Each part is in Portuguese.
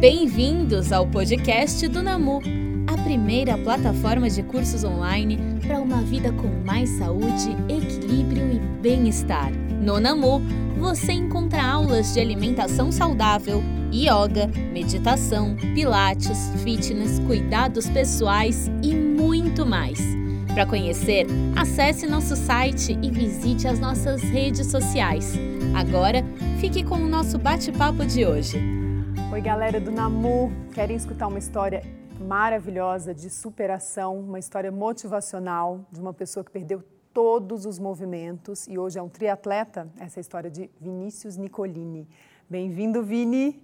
Bem-vindos ao podcast do Namu, a primeira plataforma de cursos online para uma vida com mais saúde, equilíbrio e bem-estar. No Namu, você encontra aulas de alimentação saudável, yoga, meditação, pilates, fitness, cuidados pessoais e muito mais. Para conhecer, acesse nosso site e visite as nossas redes sociais. Agora, fique com o nosso bate-papo de hoje. Oi, galera do Namu. Querem escutar uma história maravilhosa de superação, uma história motivacional de uma pessoa que perdeu todos os movimentos e hoje é um triatleta? Essa é a história de Vinícius Nicolini. Bem-vindo, Vini.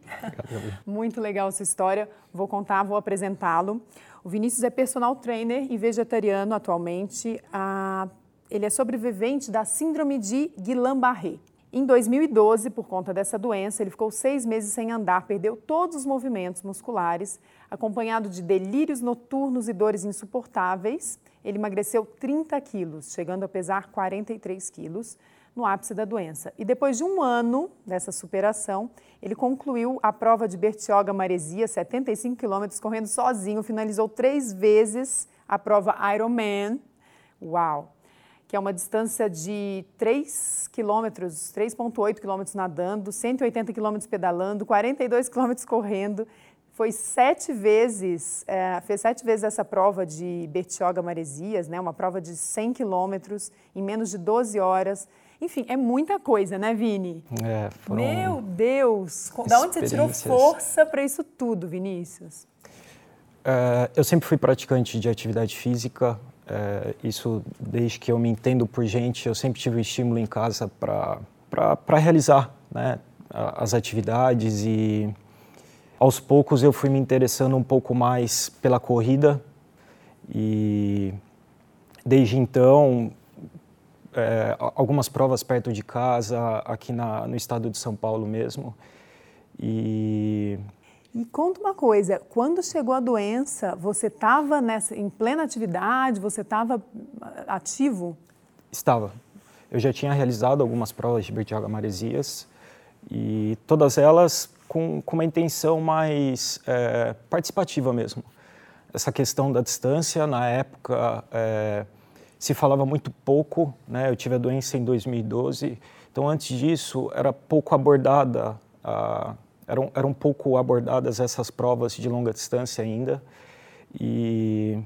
Muito legal essa história. Vou contar, vou apresentá-lo. O Vinícius é personal trainer e vegetariano atualmente. Ah, ele é sobrevivente da síndrome de Guillain-Barré. Em 2012, por conta dessa doença, ele ficou seis meses sem andar, perdeu todos os movimentos musculares, acompanhado de delírios noturnos e dores insuportáveis. Ele emagreceu 30 quilos, chegando a pesar 43 quilos no ápice da doença. E depois de um ano dessa superação, ele concluiu a prova de Bertioga Maresia, 75 quilômetros, correndo sozinho, finalizou três vezes a prova Ironman. Uau! Que é uma distância de 3 quilômetros, 3,8 quilômetros nadando, 180 quilômetros pedalando, 42 quilômetros correndo. Foi sete vezes, é, fez sete vezes essa prova de Bertioga Maresias, né, uma prova de 100 quilômetros em menos de 12 horas. Enfim, é muita coisa, né, Vini? É, foram Meu Deus! Da onde você tirou força para isso tudo, Vinícius? É, eu sempre fui praticante de atividade física. É, isso desde que eu me entendo por gente, eu sempre tive o estímulo em casa para realizar né, as atividades e aos poucos eu fui me interessando um pouco mais pela corrida e desde então é, algumas provas perto de casa, aqui na, no estado de São Paulo mesmo. E e conta uma coisa, quando chegou a doença, você estava em plena atividade, você estava ativo? Estava. Eu já tinha realizado algumas provas de Bertioga Maresias e todas elas com, com uma intenção mais é, participativa mesmo. Essa questão da distância, na época, é, se falava muito pouco, né? Eu tive a doença em 2012, então antes disso era pouco abordada, a, eram, eram pouco abordadas essas provas de longa distância ainda. E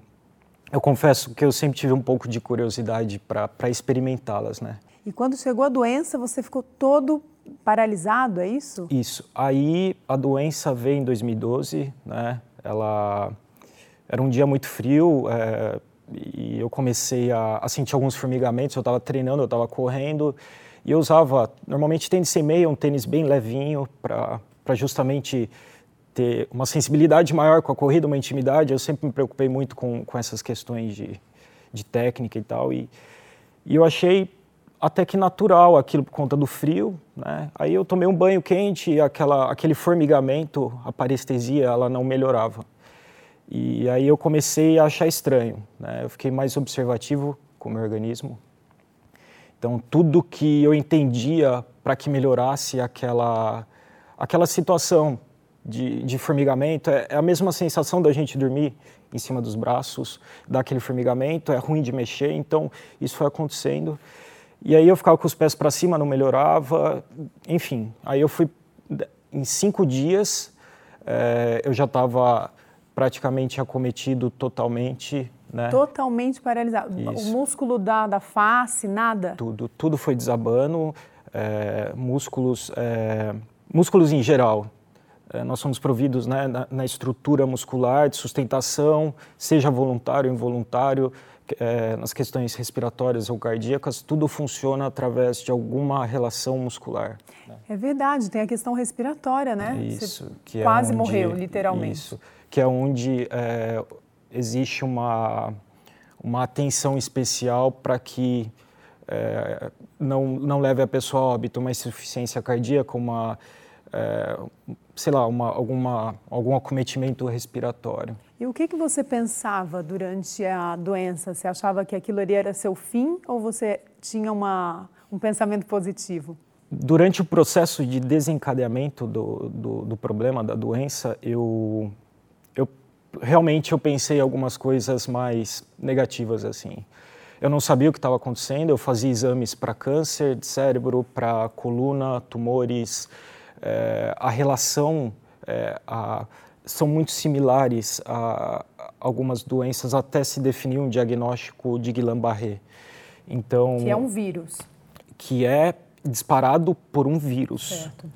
eu confesso que eu sempre tive um pouco de curiosidade para experimentá-las, né? E quando chegou a doença, você ficou todo paralisado, é isso? Isso. Aí a doença veio em 2012, né? Ela era um dia muito frio, é, e eu comecei a, a sentir alguns formigamentos. Eu estava treinando, eu estava correndo e eu usava normalmente tênis sem meia, um tênis bem levinho para justamente ter uma sensibilidade maior com a corrida, uma intimidade. Eu sempre me preocupei muito com, com essas questões de, de técnica e tal. E, e eu achei até que natural aquilo por conta do frio, né? Aí eu tomei um banho quente e aquela, aquele formigamento, a parestesia, ela não melhorava. E aí eu comecei a achar estranho, né? Eu fiquei mais observativo com o meu organismo. Então tudo que eu entendia para que melhorasse aquela aquela situação de, de formigamento é, é, a mesma sensação da gente dormir em cima dos braços, daquele formigamento, é ruim de mexer, então isso foi acontecendo. E aí eu ficava com os pés para cima, não melhorava, enfim. Aí eu fui em cinco dias, é, eu já estava praticamente acometido totalmente. Né? Totalmente paralisado. Isso. O músculo da, da face, nada? Tudo, tudo foi desabando, é, músculos, é, músculos em geral. É, nós somos providos né, na, na, estrutura muscular de sustentação, seja voluntário ou involuntário, é, nas questões respiratórias ou cardíacas, tudo funciona através de alguma relação muscular. Né? É verdade, tem a questão respiratória, né? Isso, Você que é quase onde, morreu, literalmente. Isso que é onde é, existe uma, uma atenção especial para que é, não, não leve a pessoa a óbito, uma insuficiência cardíaca, uma, é, sei lá, uma, alguma, algum acometimento respiratório. E o que, que você pensava durante a doença? Você achava que aquilo ali era seu fim ou você tinha uma, um pensamento positivo? durante o processo de desencadeamento do, do, do problema, da doença, eu, eu realmente eu pensei algumas coisas mais negativas assim. Eu não sabia o que estava acontecendo, eu fazia exames para câncer de cérebro, para coluna, tumores. É, a relação é, a, são muito similares a, algumas doenças até se definir um diagnóstico de Guillain-Barré. Então, que é um vírus. Que é disparado por um vírus. Certo.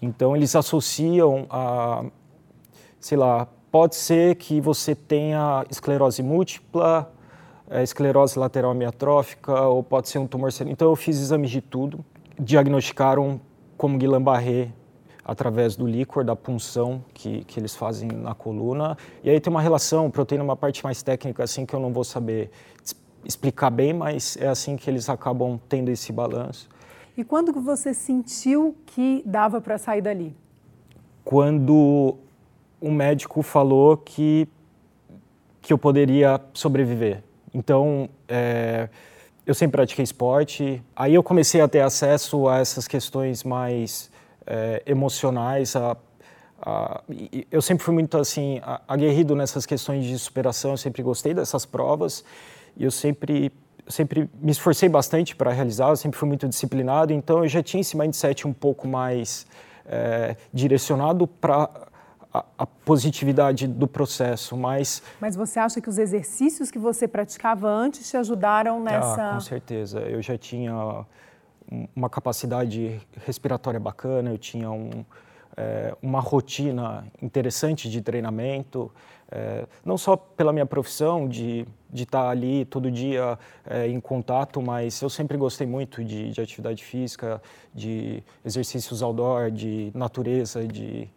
Então eles associam a, sei lá, pode ser que você tenha esclerose múltipla, é, esclerose lateral amiotrófica ou pode ser um tumor cerebral. Então eu fiz exames de tudo, diagnosticaram como Guillain-Barré através do líquor, da punção que, que eles fazem na coluna. E aí tem uma relação, proteína uma parte mais técnica assim que eu não vou saber explicar bem, mas é assim que eles acabam tendo esse balanço. E quando você sentiu que dava para sair dali? Quando um médico falou que que eu poderia sobreviver. Então, é, eu sempre pratiquei esporte. Aí eu comecei a ter acesso a essas questões mais é, emocionais. A, a, eu sempre fui muito assim aguerrido nessas questões de superação. Eu sempre gostei dessas provas e eu sempre sempre me esforcei bastante para realizar. Eu sempre fui muito disciplinado. Então eu já tinha esse mindset um pouco mais é, direcionado para a, a, positividade do processo, mas... Mas você acha que os exercícios que você praticava antes te ajudaram ah, nessa... Ah, com certeza. Eu já tinha uma capacidade respiratória bacana, eu tinha um, é, uma rotina interessante de treinamento, é, não só pela minha profissão de, de estar ali todo dia é, em contato, mas eu sempre gostei muito de, de atividade física, de exercícios outdoor, de natureza, de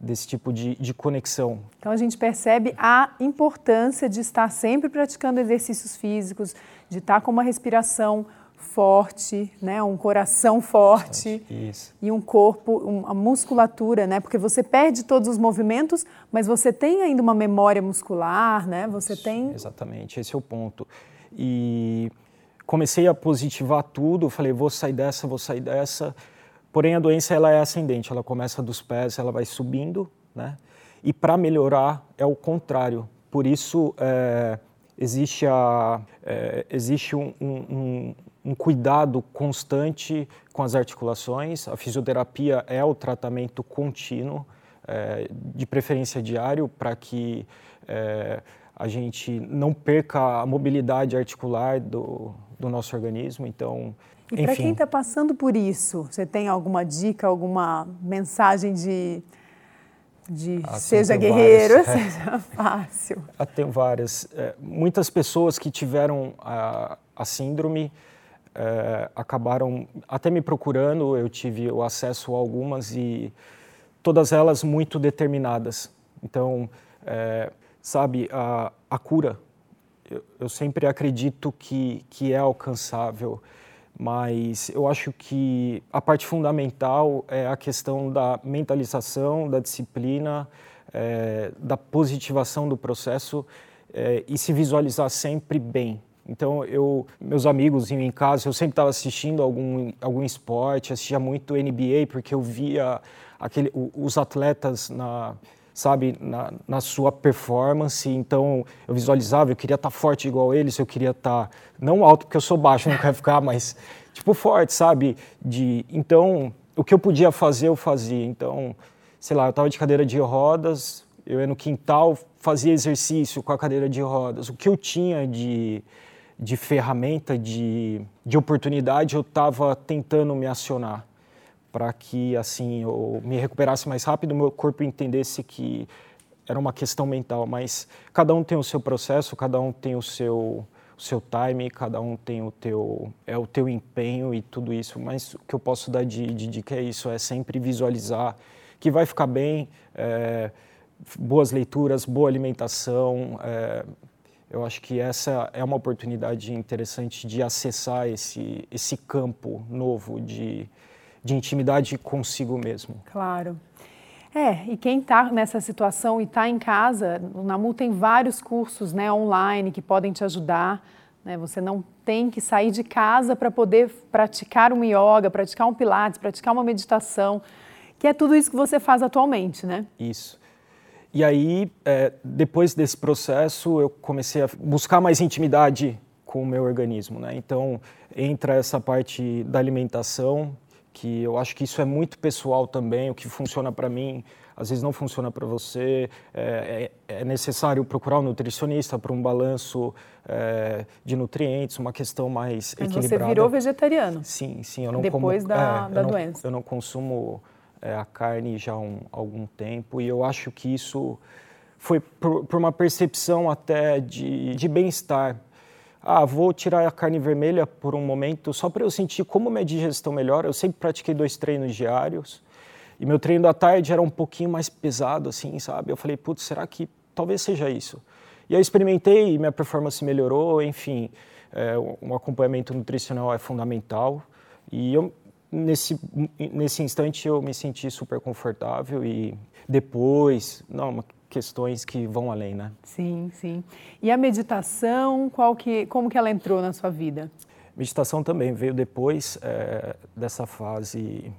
desse tipo de, de conexão. Então a gente percebe a importância de estar sempre praticando exercícios físicos, de estar com uma respiração forte, né, um coração forte Isso. e um corpo, uma musculatura, né, porque você perde todos os movimentos, mas você tem ainda uma memória muscular, né, você Isso, tem... Exatamente, esse é o ponto. E comecei a positivar tudo, falei, vou sair dessa, vou sair dessa, Porém, a doença ela é ascendente, ela começa dos pés, ela vai subindo, né? E para melhorar é o contrário. Por isso é, existe, a, é, existe um, um, um, cuidado constante com as articulações. A fisioterapia é o tratamento contínuo, é, de preferência diário, para que é, a gente não perca a mobilidade articular do, do nosso organismo. Então, e para quem está passando por isso, você tem alguma dica, alguma mensagem de, de ah, seja guerreiro, várias. seja fácil? Ah, tenho várias. É, muitas pessoas que tiveram a, a síndrome é, acabaram até me procurando, eu tive o acesso a algumas e todas elas muito determinadas. Então, é, sabe, a, a cura, eu, eu sempre acredito que, que é alcançável mas eu acho que a parte fundamental é a questão da mentalização, da disciplina, é, da positivação do processo é, e se visualizar sempre bem. Então, eu, meus amigos em casa, eu sempre estava assistindo algum, algum esporte, assistia muito NBA, porque eu via aquele, os atletas na, sabe, na, na, sua performance. Então, eu visualizava, eu queria estar forte igual eles, eu queria estar, não alto porque eu sou baixo, não quero ficar, mas, tipo, forte, sabe? De, então, o que eu podia fazer, eu fazia. Então, sei lá, eu estava de cadeira de rodas, eu ia no quintal, fazia exercício com a cadeira de rodas. O que eu tinha de, de ferramenta, de, de oportunidade, eu estava tentando me acionar para que assim eu me recuperasse mais rápido, meu corpo entendesse que era uma questão mental, mas cada um tem o seu processo, cada um tem o seu o seu time, cada um tem o teu é o teu empenho e tudo isso, mas o que eu posso dar de, de dica é isso, é sempre visualizar que vai ficar bem, é, boas leituras, boa alimentação, é, eu acho que essa é uma oportunidade interessante de acessar esse esse campo novo de de intimidade consigo mesmo. Claro. É, e quem está nessa situação e está em casa, o NAMU tem vários cursos né, online que podem te ajudar Né? Você não tem que sair de casa para poder praticar um yoga, praticar um pilates, praticar uma meditação, que é tudo isso que você faz atualmente, né? Isso. E aí, é, depois desse processo, eu comecei a buscar mais intimidade com o meu organismo, né? Então, entra essa parte da alimentação, que eu acho que isso é muito pessoal também, o que funciona para mim, às vezes não funciona para você. É, é, é, necessário procurar um nutricionista para um balanço é, de nutrientes, uma questão mais Mas equilibrada. Você virou vegetariano? Sim, sim. Eu não Depois como, da, é, da eu doença? Não, eu não consumo é, a carne já há um, algum tempo e eu acho que isso foi por, por uma percepção até de, de bem-estar. Ah, vou tirar a carne vermelha por um momento só para eu sentir como minha digestão melhora. Eu sempre pratiquei dois treinos diários e meu treino da tarde era um pouquinho mais pesado, assim, sabe? Eu falei, putz, será que talvez seja isso? E eu experimentei e minha performance melhorou, enfim, é, um acompanhamento nutricional é fundamental. E eu, nesse, nesse instante eu me senti super confortável e depois, não, questões que vão além, né? Sim, sim. E a meditação, qual que, como que ela entrou na sua vida? Meditação também veio depois é, dessa fase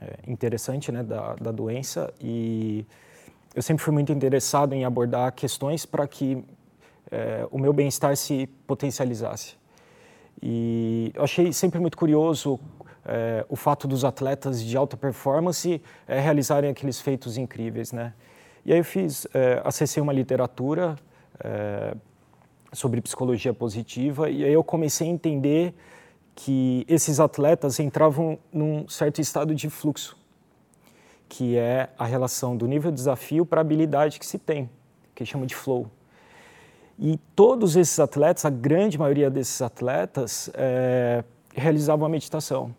é, interessante né, da, da doença e eu sempre fui muito interessado em abordar questões para que é, o meu bem-estar se potencializasse. E eu achei sempre muito curioso o fato dos atletas de alta performance realizarem aqueles feitos incríveis, né? E aí eu fiz, é, acessei uma literatura é, sobre psicologia positiva e aí eu comecei a entender que esses atletas entravam num certo estado de fluxo, que é a relação do nível de desafio para a habilidade que se tem, que chama de flow. E todos esses atletas, a grande maioria desses atletas, é, realizavam a meditação.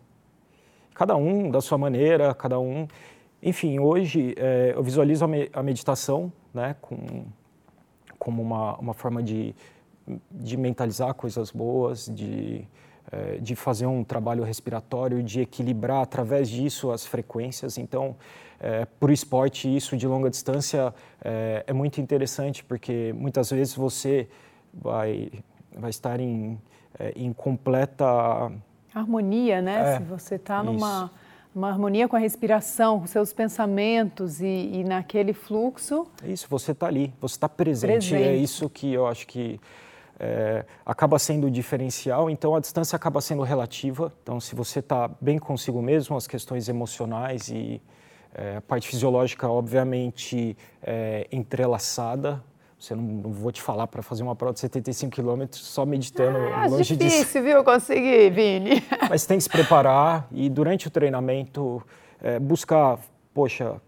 Cada um da sua maneira, cada um. Enfim, hoje é, eu visualizo a meditação né, com, como uma, uma forma de, de mentalizar coisas boas, de eh, de fazer um trabalho respiratório, de equilibrar através disso as frequências. Então, é, para o esporte, isso de longa distância é, é, muito interessante, porque muitas vezes você vai, vai estar em, é, em completa... Harmonia, né? Se você está numa uma harmonia com a respiração, com seus pensamentos e, e naquele fluxo. Isso, você está ali, você está presente. presente. É isso que eu acho que é, acaba sendo o diferencial, então a distância acaba sendo relativa. Então, se você está bem consigo mesmo, as questões emocionais e é, a parte fisiológica, obviamente, é entrelaçada. Você não, não vou te falar para fazer uma prova de 75 quilômetros só meditando ah, longe difícil, disso. viu, conseguir, Vini. Mas tem que se preparar e durante o treinamento é, buscar, poxa,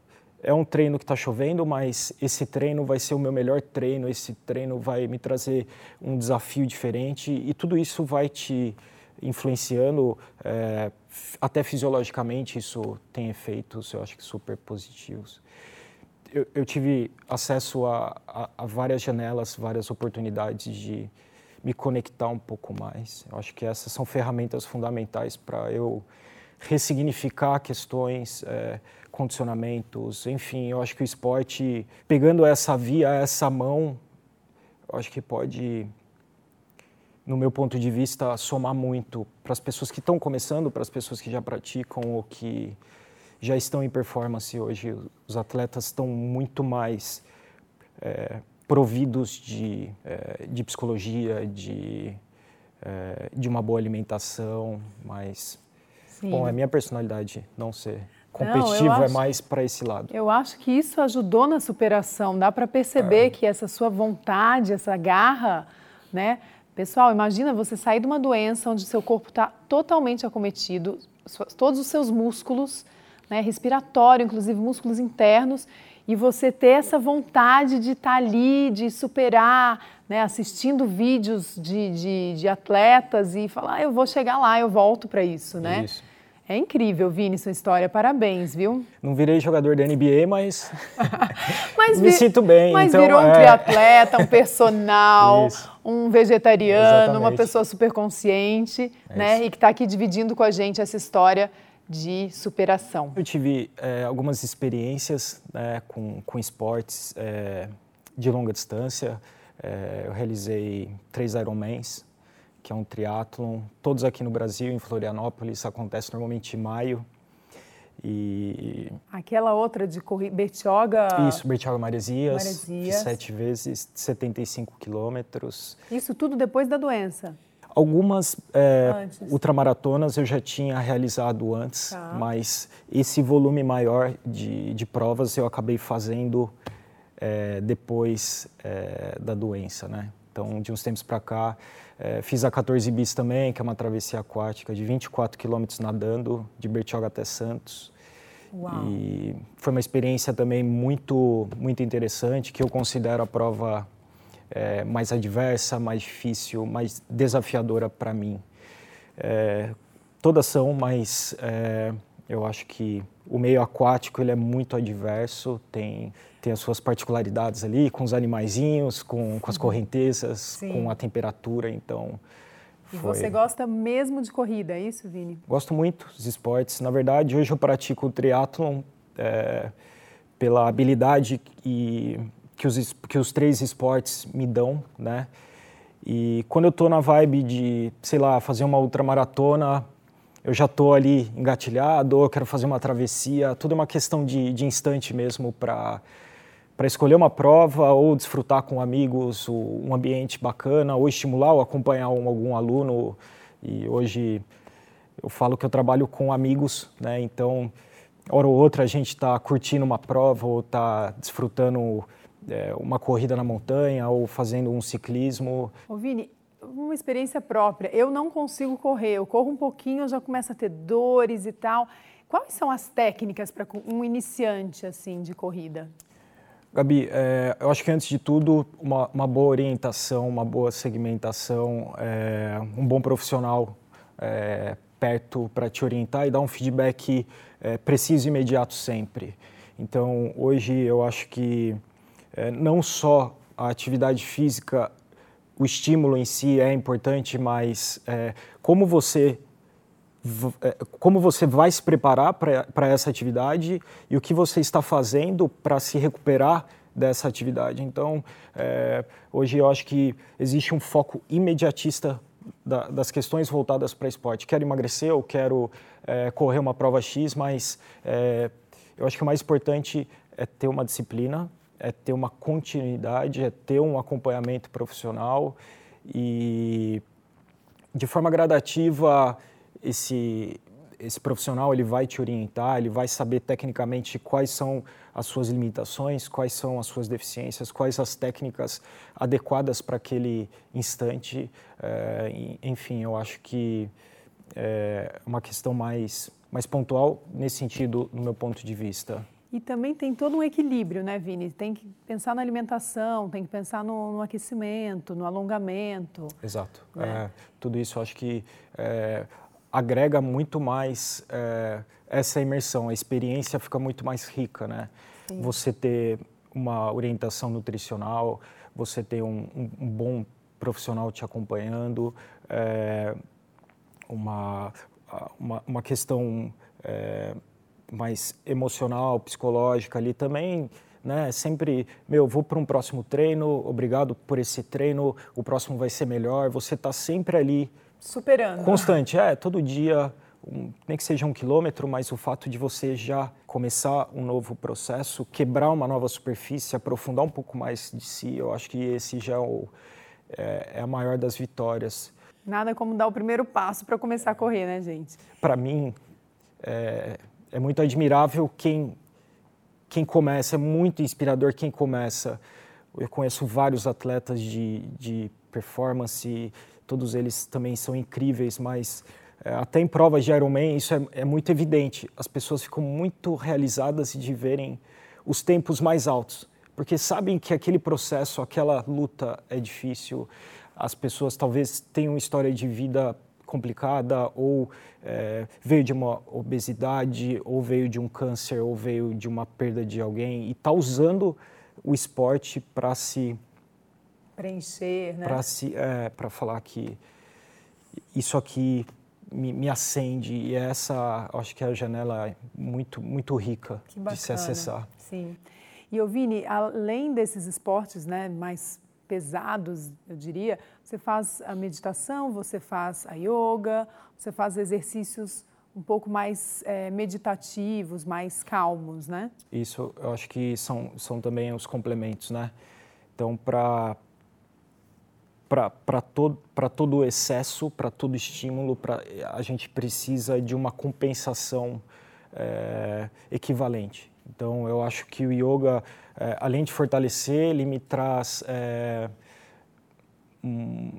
é um treino que está chovendo, mas esse treino vai ser o meu melhor treino, esse treino vai me trazer um desafio diferente e tudo isso vai te influenciando, é, até fisiologicamente isso tem efeitos, eu acho que super positivos. Eu, eu tive acesso a, a, a, várias janelas, várias oportunidades de me conectar um pouco mais. Eu acho que essas são ferramentas fundamentais para eu ressignificar questões, é, condicionamentos, enfim, eu acho que o esporte, pegando essa via, essa mão, eu acho que pode, no meu ponto de vista, somar muito para as pessoas que estão começando, para as pessoas que já praticam ou que já estão em performance hoje. Os atletas estão muito mais é, providos de, é, de psicologia, de, é, de uma boa alimentação, mas, Sim. bom, é minha personalidade não ser competitivo não, é mais para esse lado. Eu acho que isso ajudou na superação. Dá para perceber é. que essa sua vontade, essa garra, né? Pessoal, imagina você sair de uma doença onde seu corpo está totalmente acometido, todos os seus músculos, né, respiratório, inclusive músculos internos, e você ter essa vontade de estar tá ali, de superar, né, assistindo vídeos de, de, de atletas e falar, ah, eu vou chegar lá, eu volto para isso, né? Isso. É incrível, Vini, sua história. Parabéns, viu? Não virei jogador da NBA, mas, mas me sinto bem. Mas então, virou um é... triatleta, um personal, isso. um vegetariano, Exatamente. uma pessoa super consciente, é né? E que está aqui dividindo com a gente essa história de superação. Eu tive é, algumas experiências né, com, com esportes é, de longa distância. É, eu realizei três Ironmans que é um triatlon, todos aqui no Brasil, em Florianópolis, acontece normalmente em maio. E... Aquela outra de Bertioga... Isso, Bertioga Maresias, Maresias. sete vezes, 75 quilômetros. Isso tudo depois da doença? Algumas é, ultramaratonas eu já tinha realizado antes, tá. mas esse volume maior de, de provas eu acabei fazendo é, depois é, da doença, né? Então, de uns tempos para cá, é, fiz a 14 bis também, que é uma travessia aquática de 24 quilômetros nadando, de Bertioga até Santos. Uau. E foi uma experiência também muito, muito interessante, que eu considero a prova é, mais adversa, mais difícil, mais desafiadora para mim. É, todas são, mas é, eu acho que o meio aquático ele é muito adverso, tem, tem as suas particularidades ali, com os animaizinhos, com, com as uhum. correntezas, Sim. com a temperatura, então... E foi... você gosta mesmo de corrida, é isso, Vini? Gosto muito dos esportes. Na verdade, hoje eu pratico o triatlon é, pela habilidade e, que, os, que os três esportes me dão, né? E quando eu estou na vibe de, sei lá, fazer uma ultramaratona, eu já estou ali engatilhado, eu quero fazer uma travessia, tudo é uma questão de, de instante mesmo para para escolher uma prova ou desfrutar com amigos um ambiente bacana ou estimular ou acompanhar um, algum aluno e hoje eu falo que eu trabalho com amigos né então hora ou outra a gente está curtindo uma prova ou está desfrutando é, uma corrida na montanha ou fazendo um ciclismo Ô Vini uma experiência própria. Eu não consigo correr, eu corro um pouquinho, eu já começo a ter dores e tal. Quais são as técnicas para um iniciante assim de corrida? Gabi, é, eu acho que antes de tudo, uma, uma boa orientação, uma boa segmentação, é, um bom profissional é, perto para te orientar e dar um feedback é, preciso e imediato sempre. Então, hoje eu acho que é, não só a atividade física o estímulo em si é importante, mas é, como você é, como você vai se preparar para essa atividade e o que você está fazendo para se recuperar dessa atividade. Então, é, hoje eu acho que existe um foco imediatista da, das questões voltadas para esporte. Quero emagrecer, ou quero é, correr uma prova X, mas é, eu acho que o mais importante é ter uma disciplina, é ter uma continuidade, é ter um acompanhamento profissional e de forma gradativa esse esse profissional ele vai te orientar, ele vai saber tecnicamente quais são as suas limitações, quais são as suas deficiências, quais as técnicas adequadas para aquele instante. É, enfim, eu acho que é uma questão mais, mais pontual nesse sentido, no meu ponto de vista. E também tem todo um equilíbrio, né, Vini? Tem que pensar na alimentação, tem que pensar no, no aquecimento, no alongamento. Exato. Né? É, tudo isso eu acho que é, agrega muito mais é, essa imersão, a experiência fica muito mais rica, né? Sim. Você ter uma orientação nutricional, você ter um, um, um bom profissional te acompanhando, é, uma, uma, uma questão é, mais emocional, psicológica ali também, né? Sempre, meu, vou para um próximo treino, obrigado por esse treino, o próximo vai ser melhor. Você está sempre ali superando. Constante, é, todo dia, um, nem que seja um quilômetro, mas o fato de você já começar um novo processo, quebrar uma nova superfície, aprofundar um pouco mais de si, eu acho que esse já é, o, é, é a maior das vitórias. Nada como dar o primeiro passo para começar a correr, né, gente? Para mim, é, é muito admirável quem, quem começa, é muito inspirador quem começa. Eu conheço vários atletas de, de performance, todos eles também são incríveis, mas é, até em provas de Ironman isso é, é muito evidente. As pessoas ficam muito realizadas de verem os tempos mais altos, porque sabem que aquele processo, aquela luta é difícil. As pessoas talvez tenham história de vida complicada ou é, veio de uma obesidade ou veio de um câncer ou veio de uma perda de alguém e está usando o esporte para se preencher, né? Para se é, para falar que isso aqui me, me, acende e essa acho que é a janela muito muito rica de se acessar. Sim. E Vini, além desses esportes, né, mais pesados, eu diria, você faz a meditação, você faz a yoga, você faz exercícios um pouco mais é, meditativos, mais calmos, né? Isso, eu acho que são, são também os complementos, né? Então, para para todo, todo excesso, para todo estímulo, pra, a gente precisa de uma compensação é, equivalente. Então, eu acho que o yoga, é, além de fortalecer, ele me traz, um,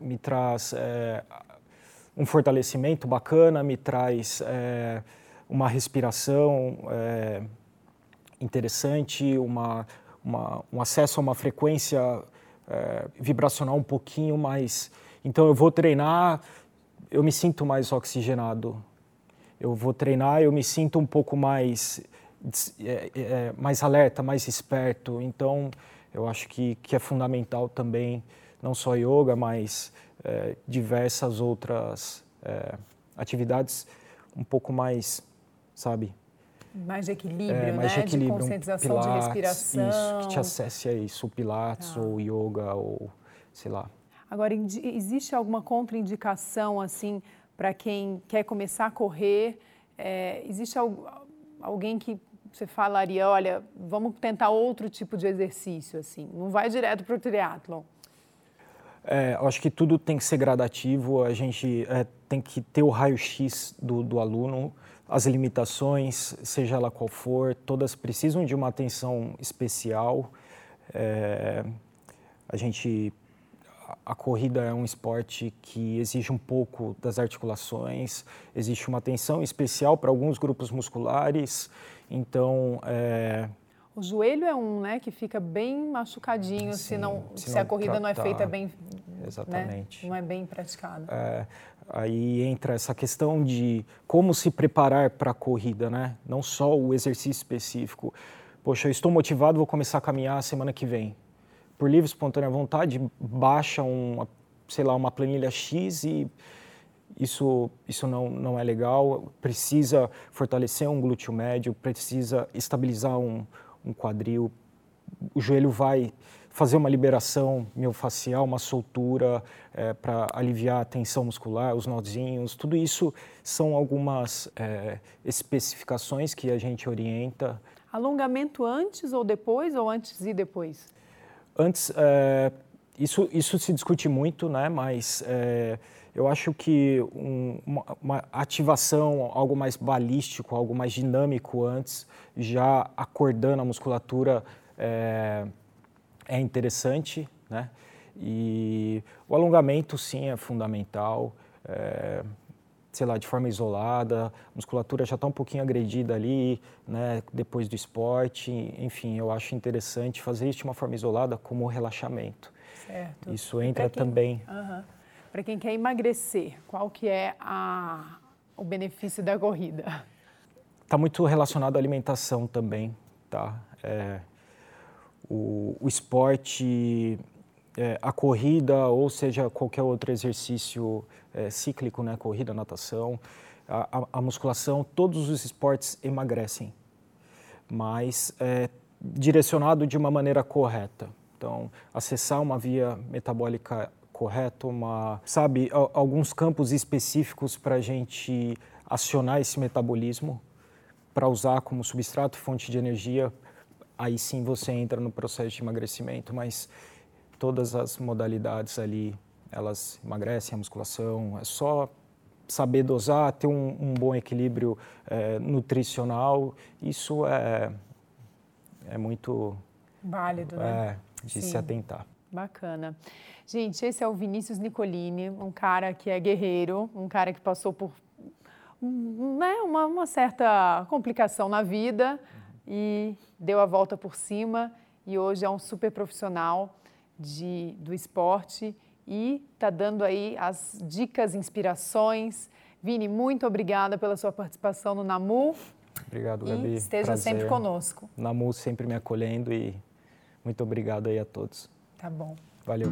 me traz é, um fortalecimento bacana, me traz é, uma respiração é, interessante, uma, uma, um acesso a uma frequência vibracional um pouquinho mais. Então, eu vou treinar, eu me sinto mais oxigenado. Eu vou treinar, eu me sinto um pouco mais é, é, é, mais alerta, mais esperto. Então, eu acho que, que é fundamental também, não só yoga, mas é, diversas outras é, atividades um pouco mais, sabe? Mais de equilíbrio, é, mais né? De, equilíbrio, de concentração, pilates, de respiração. Isso, que te acesse a isso, o pilates ah. ou yoga ou sei lá. Agora, existe alguma contraindicação, assim, para quem quer começar a correr? É, existe alguém que você falaria, olha, vamos tentar outro tipo de exercício, assim, não vai direto para o triatlon? É, eu acho que tudo tem que ser gradativo, a gente é, tem que ter o raio-x do, do aluno, as limitações, seja ela qual for, todas precisam de uma atenção especial. É, a gente a corrida é um esporte que exige um pouco das articulações, existe uma atenção especial para alguns grupos musculares, então... É... O joelho é um, né, que fica bem machucadinho Sim, se, não, se, se não a corrida tratar, não é feita bem... Né, Exatamente. Né, não é bem praticada. É, aí entra essa questão de como se preparar para a corrida, né? Não só o exercício específico. Poxa, eu estou motivado, vou começar a caminhar semana que vem por livre espontânea vontade, baixa uma, sei lá, uma planilha X e isso, isso não, não é legal. Precisa fortalecer um glúteo médio, precisa estabilizar um, um quadril. O joelho vai fazer uma liberação miofascial, uma soltura é, para aliviar a tensão muscular, os nozinhos, tudo isso são algumas é, especificações que a gente orienta. Alongamento antes ou depois ou antes e depois? Antes, é, isso, isso se discute muito, né? mas é, eu acho que um, uma, uma, ativação, algo mais balístico, algo mais dinâmico antes, já acordando a musculatura, é, é interessante. Né? E o alongamento, sim, é fundamental. É, sei lá, de forma isolada, a musculatura já está um pouquinho agredida ali, né, depois do esporte, enfim, eu acho interessante fazer isso de uma forma isolada como relaxamento. Certo. Isso entra também. Uh -huh. Para quem quer emagrecer, qual que é a, o benefício da corrida? Está muito relacionado à alimentação também, tá? É, o, o esporte é, a corrida ou seja qualquer outro exercício é, cíclico, né, corrida, natação, a, a, a, musculação, todos os esportes emagrecem, mas é, direcionado de uma maneira correta. Então, acessar uma via metabólica correta, uma, sabe, alguns campos específicos para a gente acionar esse metabolismo para usar como substrato, fonte de energia, aí sim você entra no processo de emagrecimento, mas todas as modalidades ali, elas emagrecem a musculação, é só saber dosar, ter um, um bom equilíbrio é, nutricional, isso é, é muito... Válido, né? É, de Sim. se atentar. Bacana. Gente, esse é o Vinícius Nicolini, um cara que é guerreiro, um cara que passou por né, uma, uma certa complicação na vida e deu a volta por cima e hoje é um super profissional de, do esporte e está dando aí as dicas, inspirações. Vini, muito obrigada pela sua participação no NAMU. Obrigado, Gabi. E esteja Prazer. sempre conosco. NAMU sempre me acolhendo e muito obrigado aí a todos. Tá bom. Valeu.